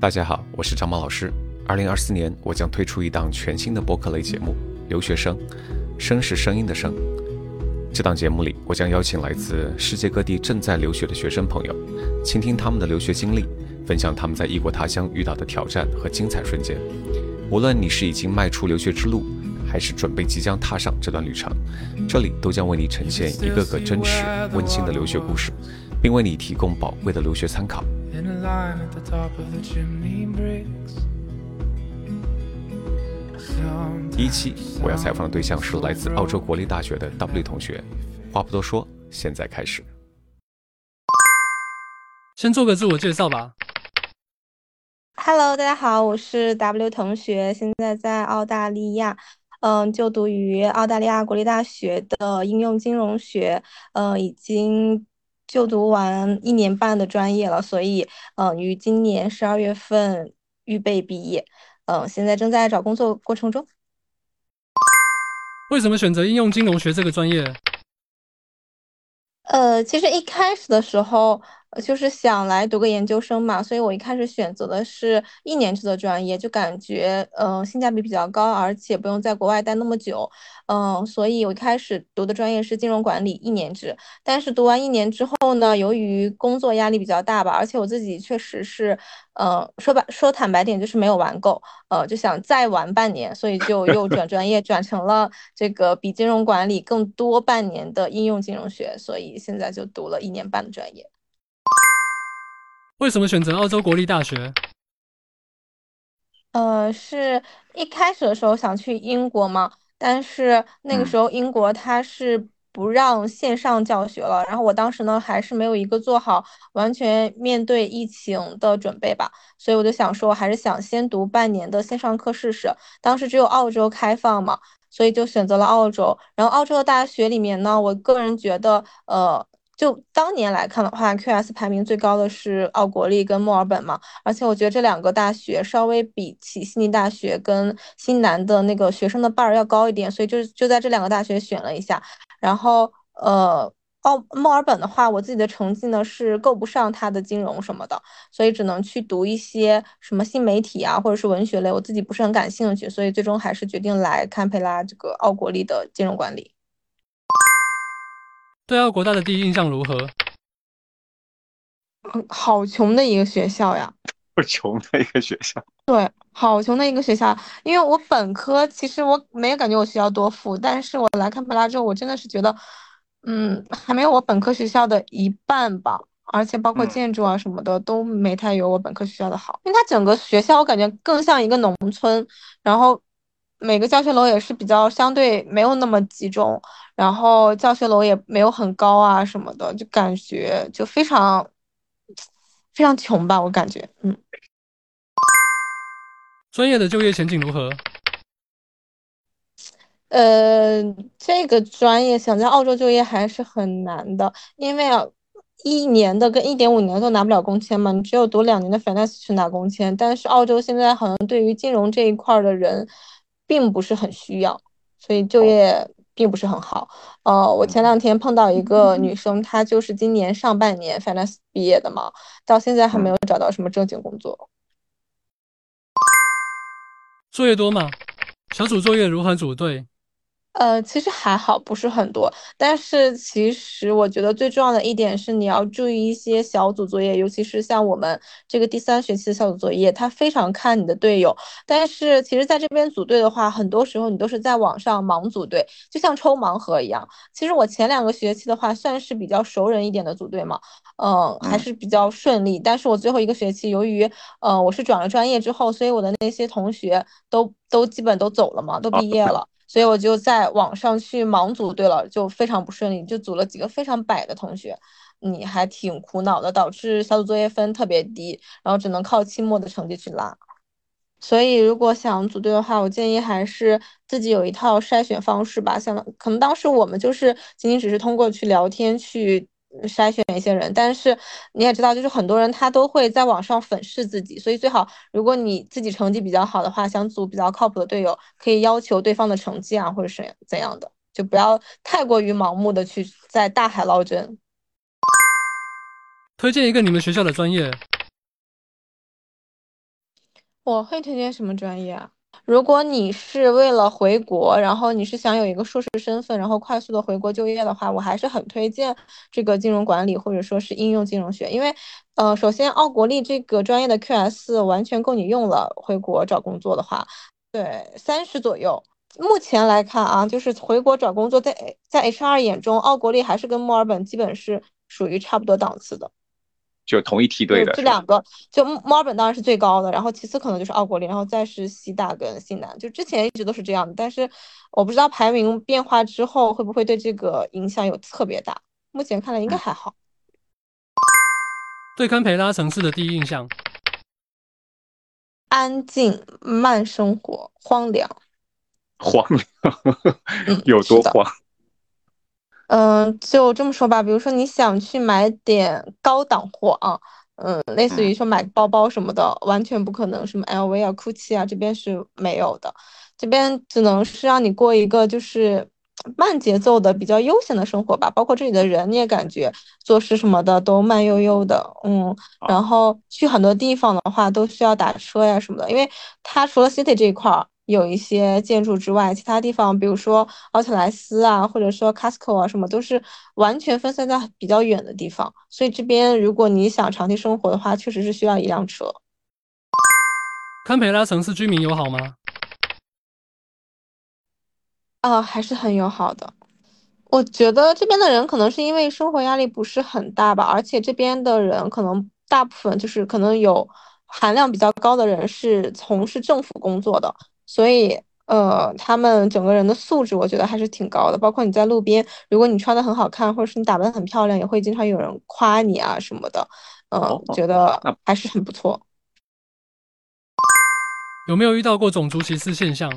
大家好，我是张毛老师。二零二四年，我将推出一档全新的播客类节目《留学生》，声是声音的声。这档节目里，我将邀请来自世界各地正在留学的学生朋友，倾听他们的留学经历，分享他们在异国他乡遇到的挑战和精彩瞬间。无论你是已经迈出留学之路，还是准备即将踏上这段旅程，这里都将为你呈现一个个真实温馨的留学故事，并为你提供宝贵的留学参考。第一期我要采访的对象是来自澳洲国立大学的 W 同学。话不多说，现在开始。先做个自我介绍吧。Hello，大家好，我是 W 同学，现在在澳大利亚，嗯，就读于澳大利亚国立大学的应用金融学，嗯，已经。就读完一年半的专业了，所以嗯，于今年十二月份预备毕业，嗯，现在正在找工作过程中。为什么选择应用金融学这个专业？呃，其实一开始的时候。就是想来读个研究生嘛，所以我一开始选择的是一年制的专业，就感觉嗯性价比比较高，而且不用在国外待那么久，嗯，所以我一开始读的专业是金融管理一年制。但是读完一年之后呢，由于工作压力比较大吧，而且我自己确实是，嗯，说白说坦白点就是没有玩够，呃，就想再玩半年，所以就又转专业，转成了这个比金融管理更多半年的应用金融学，所以现在就读了一年半的专业。为什么选择澳洲国立大学？呃，是一开始的时候想去英国嘛，但是那个时候英国它是不让线上教学了，然后我当时呢还是没有一个做好完全面对疫情的准备吧，所以我就想说，我还是想先读半年的线上课试试。当时只有澳洲开放嘛，所以就选择了澳洲。然后澳洲的大学里面呢，我个人觉得，呃。就当年来看的话，QS 排名最高的是奥国立跟墨尔本嘛，而且我觉得这两个大学稍微比起悉尼大学跟新南的那个学生的 bar 要高一点，所以就就在这两个大学选了一下。然后呃，奥墨尔本的话，我自己的成绩呢是够不上它的金融什么的，所以只能去读一些什么新媒体啊，或者是文学类，我自己不是很感兴趣，所以最终还是决定来堪培拉这个奥国立的金融管理。对澳国大的第一印象如何？嗯，好穷的一个学校呀！不穷的一个学校。对，好穷的一个学校。因为我本科其实我没有感觉我学校多富，但是我来堪培拉之后，我真的是觉得，嗯，还没有我本科学校的一半吧。而且包括建筑啊什么的都没太有我本科学校的好。因为它整个学校我感觉更像一个农村，然后。每个教学楼也是比较相对没有那么集中，然后教学楼也没有很高啊什么的，就感觉就非常非常穷吧，我感觉，嗯。专业的就业前景如何？呃，这个专业想在澳洲就业还是很难的，因为啊，一年的跟一点五年都拿不了工签嘛，你只有读两年的 finance 去拿工签，但是澳洲现在好像对于金融这一块的人。并不是很需要，所以就业并不是很好。呃，我前两天碰到一个女生，她就是今年上半年 finance 毕业的嘛，到现在还没有找到什么正经工作。作业多吗？小组作业如何组队？呃，其实还好，不是很多。但是其实我觉得最重要的一点是，你要注意一些小组作业，尤其是像我们这个第三学期的小组作业，它非常看你的队友。但是其实在这边组队的话，很多时候你都是在网上盲组队，就像抽盲盒一样。其实我前两个学期的话，算是比较熟人一点的组队嘛，嗯，还是比较顺利。但是我最后一个学期，由于呃我是转了专业之后，所以我的那些同学都都基本都走了嘛，都毕业了。所以我就在网上去盲组队了，就非常不顺利，就组了几个非常摆的同学，你还挺苦恼的，导致小组作业分特别低，然后只能靠期末的成绩去拉。所以如果想组队的话，我建议还是自己有一套筛选方式吧。像可能当时我们就是仅仅只是通过去聊天去。筛选一些人，但是你也知道，就是很多人他都会在网上粉饰自己，所以最好如果你自己成绩比较好的话，想组比较靠谱的队友，可以要求对方的成绩啊，或者是怎样的，就不要太过于盲目的去在大海捞针。推荐一个你们学校的专业。我会推荐什么专业啊？如果你是为了回国，然后你是想有一个硕士身份，然后快速的回国就业的话，我还是很推荐这个金融管理或者说是应用金融学，因为，呃，首先奥国立这个专业的 QS 完全够你用了，回国找工作的话，对，三十左右。目前来看啊，就是回国找工作，在在 HR 眼中，奥国立还是跟墨尔本基本是属于差不多档次的。就同一梯队的这两个，就墨尔本当然是最高的，然后其次可能就是奥国立，然后再是西大跟西南，就之前一直都是这样的，但是我不知道排名变化之后会不会对这个影响有特别大，目前看来应该还好。对堪培拉城市的第一印象，安静慢生活，荒凉。荒凉，有多荒？嗯，就这么说吧，比如说你想去买点高档货啊，嗯，类似于说买包包什么的，完全不可能，什么 LV 啊、GUCCI 啊，这边是没有的，这边只能是让你过一个就是慢节奏的、比较悠闲的生活吧。包括这里的人，你也感觉做事什么的都慢悠悠的，嗯，然后去很多地方的话都需要打车呀什么的，因为它除了 City 这一块儿。有一些建筑之外，其他地方，比如说奥特莱斯啊，或者说 Costco 啊，什么都是完全分散在比较远的地方。所以这边如果你想长期生活的话，确实是需要一辆车。堪培拉城市居民友好吗？啊，还是很友好的。我觉得这边的人可能是因为生活压力不是很大吧，而且这边的人可能大部分就是可能有含量比较高的人是从事政府工作的。所以，呃，他们整个人的素质，我觉得还是挺高的。包括你在路边，如果你穿的很好看，或者是你打扮的很漂亮，也会经常有人夸你啊什么的。嗯，觉得还是很不错。有没有遇到过种族歧视现象？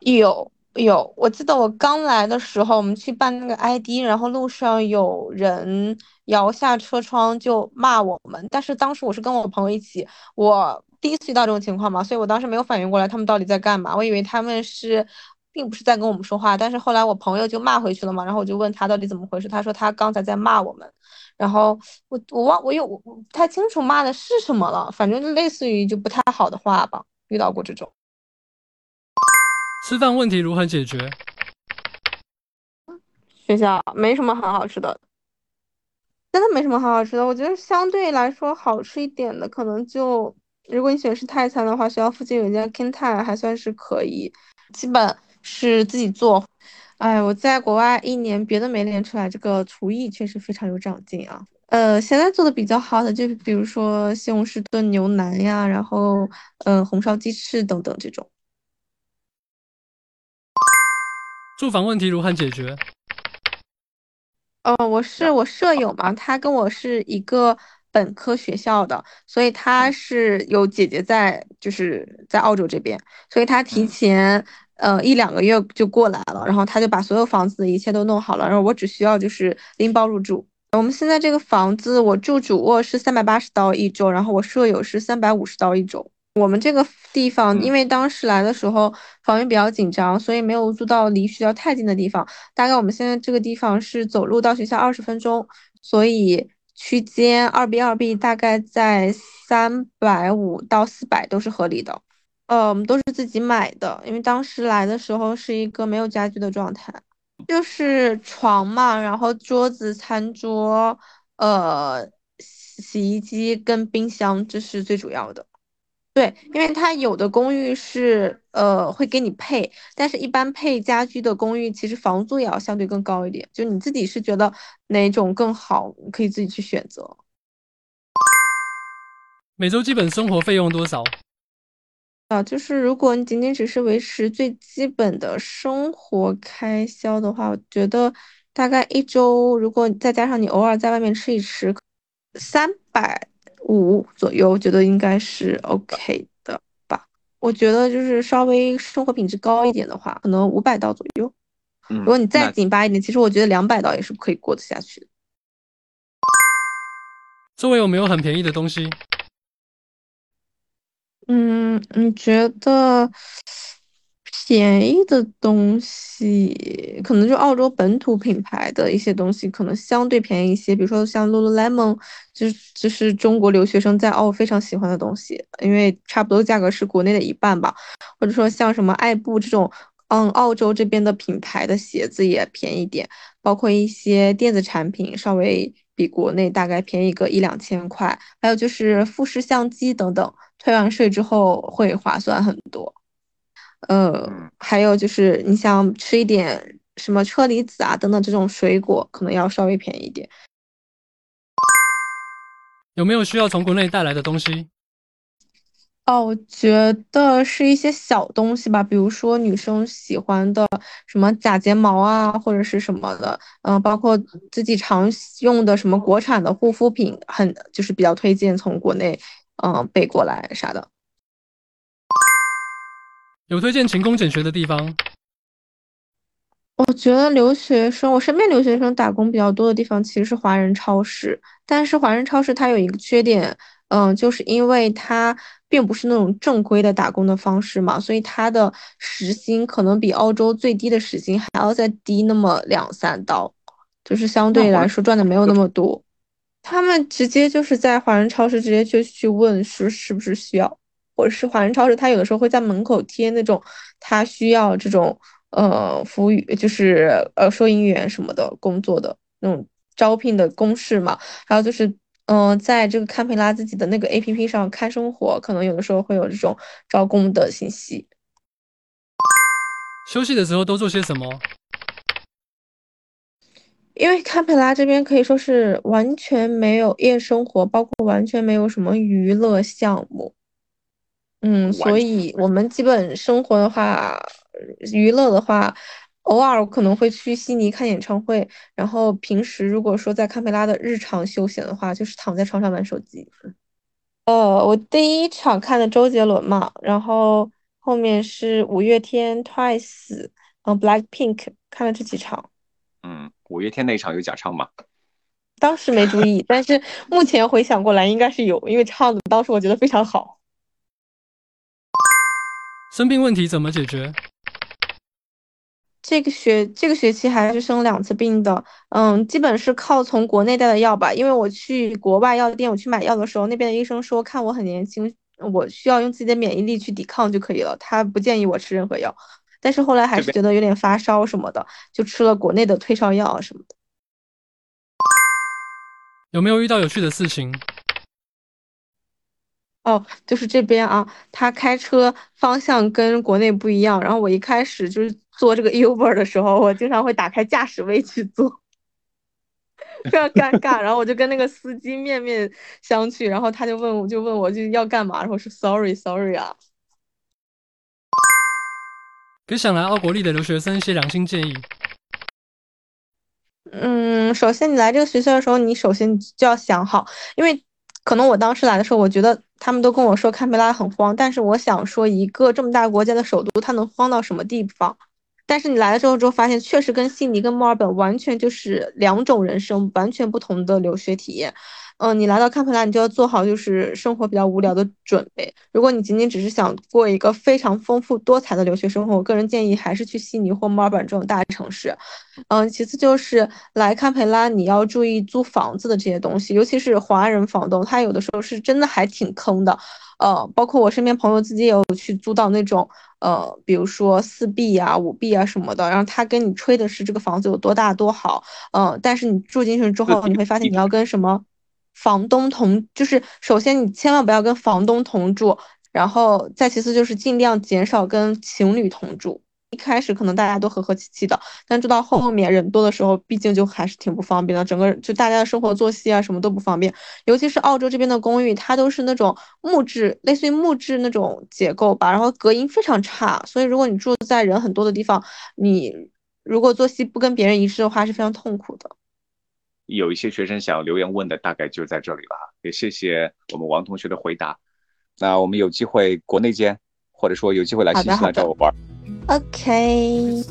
有有，我记得我刚来的时候，我们去办那个 ID，然后路上有人摇下车窗就骂我们。但是当时我是跟我朋友一起，我。第一次遇到这种情况嘛，所以我当时没有反应过来他们到底在干嘛，我以为他们是并不是在跟我们说话，但是后来我朋友就骂回去了嘛，然后我就问他到底怎么回事，他说他刚才在骂我们，然后我我忘我有我不太清楚骂的是什么了，反正就类似于就不太好的话吧，遇到过这种。吃饭问题如何解决？学校没什么很好吃的，真的没什么很好吃的，我觉得相对来说好吃一点的可能就。如果你喜欢吃泰餐的话，学校附近有一家 King Thai，还算是可以，基本是自己做。哎，我在国外一年，别的没练出来，这个厨艺确实非常有长进啊。呃，现在做的比较好的，就比如说西红柿炖牛腩呀，然后呃红烧鸡翅等等这种。住房问题如何解决？哦，我是我舍友嘛，他跟我是一个。本科学校的，所以他是有姐姐在，就是在澳洲这边，所以他提前呃一两个月就过来了，然后他就把所有房子的一切都弄好了，然后我只需要就是拎包入住。我们现在这个房子，我住主卧是三百八十刀一周，然后我舍友是三百五十刀一周。我们这个地方，因为当时来的时候房源比较紧张，所以没有租到离学校太近的地方。大概我们现在这个地方是走路到学校二十分钟，所以。区间二 B 二 B 大概在三百五到四百都是合理的，呃，我们都是自己买的，因为当时来的时候是一个没有家具的状态，就是床嘛，然后桌子、餐桌，呃，洗衣机跟冰箱，这是最主要的。对，因为它有的公寓是呃会给你配，但是一般配家居的公寓其实房租也要相对更高一点。就你自己是觉得哪种更好，可以自己去选择。每周基本生活费用多少？啊，就是如果你仅仅只是维持最基本的生活开销的话，我觉得大概一周，如果再加上你偶尔在外面吃一吃，三百。五左右，我觉得应该是 OK 的吧。我觉得就是稍微生活品质高一点的话，可能五百刀左右。如果你再紧巴一点，其实我觉得两百刀也是可以过得下去的。周围有没有很便宜的东西？嗯，你觉得便宜的东西，可能就澳洲本土品牌的一些东西，可能相对便宜一些。比如说像 Lululemon，就就是中国留学生在澳非常喜欢的东西，因为差不多价格是国内的一半吧。或者说像什么爱步这种，嗯，澳洲这边的品牌的鞋子也便宜点，包括一些电子产品，稍微比国内大概便宜个一两千块。还有就是富士相机等等，退完税之后会划算很多。呃，还有就是你想吃一点什么车厘子啊等等这种水果，可能要稍微便宜一点。有没有需要从国内带来的东西？哦，我觉得是一些小东西吧，比如说女生喜欢的什么假睫毛啊，或者是什么的，嗯，包括自己常用的什么国产的护肤品，很就是比较推荐从国内嗯备过来啥的。有推荐勤工俭学的地方？我觉得留学生，我身边留学生打工比较多的地方其实是华人超市，但是华人超市它有一个缺点，嗯，就是因为它并不是那种正规的打工的方式嘛，所以它的时薪可能比澳洲最低的时薪还要再低那么两三刀，就是相对来说赚的没有那么多。他们直接就是在华人超市直接就去问是是不是需要。或者是华人超市，它有的时候会在门口贴那种它需要这种呃服务员，就是呃收银员什么的工作的那种招聘的公示嘛。还有就是嗯，在这个堪培拉自己的那个 A P P 上看生活，可能有的时候会有这种招工的信息。休息的时候都做些什么？因为堪培拉这边可以说是完全没有夜生活，包括完全没有什么娱乐项目。嗯，所以我们基本生活的话，娱乐的话，偶尔可能会去悉尼看演唱会。然后平时如果说在堪培拉的日常休闲的话，就是躺在床上玩手机。呃，我第一场看的周杰伦嘛，然后后面是五月天、Twice，嗯，Black Pink，看了这几场。嗯，五月天那场有假唱吗？当时没注意，但是目前回想过来，应该是有，因为唱的当时我觉得非常好。生病问题怎么解决？这个学这个学期还是生两次病的，嗯，基本是靠从国内带的药吧。因为我去国外药店，我去买药的时候，那边的医生说看我很年轻，我需要用自己的免疫力去抵抗就可以了，他不建议我吃任何药。但是后来还是觉得有点发烧什么的，就吃了国内的退烧药什么的。有没有遇到有趣的事情？哦，就是这边啊，他开车方向跟国内不一样。然后我一开始就是坐这个 Uber 的时候，我经常会打开驾驶位去坐，非常尴尬。然后我就跟那个司机面面相觑，然后他就问我就问我就要干嘛，然后说 Sorry Sorry 啊。给想来奥国立的留学生一些良心建议。嗯，首先你来这个学校的时候，你首先就要想好，因为。可能我当时来的时候，我觉得他们都跟我说堪培拉很慌，但是我想说，一个这么大国家的首都，它能慌到什么地方？但是你来了之后之后，发现确实跟悉尼、跟墨尔本完全就是两种人生，完全不同的留学体验。嗯，你来到堪培拉，你就要做好就是生活比较无聊的准备。如果你仅仅只是想过一个非常丰富多彩的留学生活，我个人建议还是去悉尼或墨尔本这种大城市。嗯，其次就是来堪培拉，你要注意租房子的这些东西，尤其是华人房东，他有的时候是真的还挺坑的。呃，包括我身边朋友自己也有去租到那种，呃，比如说四 B 啊、五 B 啊什么的，然后他跟你吹的是这个房子有多大多好，嗯，但是你住进去之后，你会发现你要跟什么？房东同就是，首先你千万不要跟房东同住，然后再其次就是尽量减少跟情侣同住。一开始可能大家都和和气气的，但住到后面人多的时候，毕竟就还是挺不方便的。整个就大家的生活作息啊什么都不方便，尤其是澳洲这边的公寓，它都是那种木质，类似于木质那种结构吧，然后隔音非常差，所以如果你住在人很多的地方，你如果作息不跟别人一致的话，是非常痛苦的。有一些学生想留言问的，大概就在这里了。也谢谢我们王同学的回答。那我们有机会国内见，或者说有机会来新西兰找我玩。OK。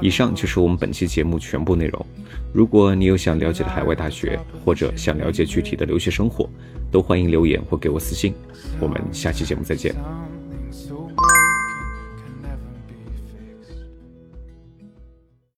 以上就是我们本期节目全部内容。如果你有想了解的海外大学，或者想了解具体的留学生活，都欢迎留言或给我私信。我们下期节目再见。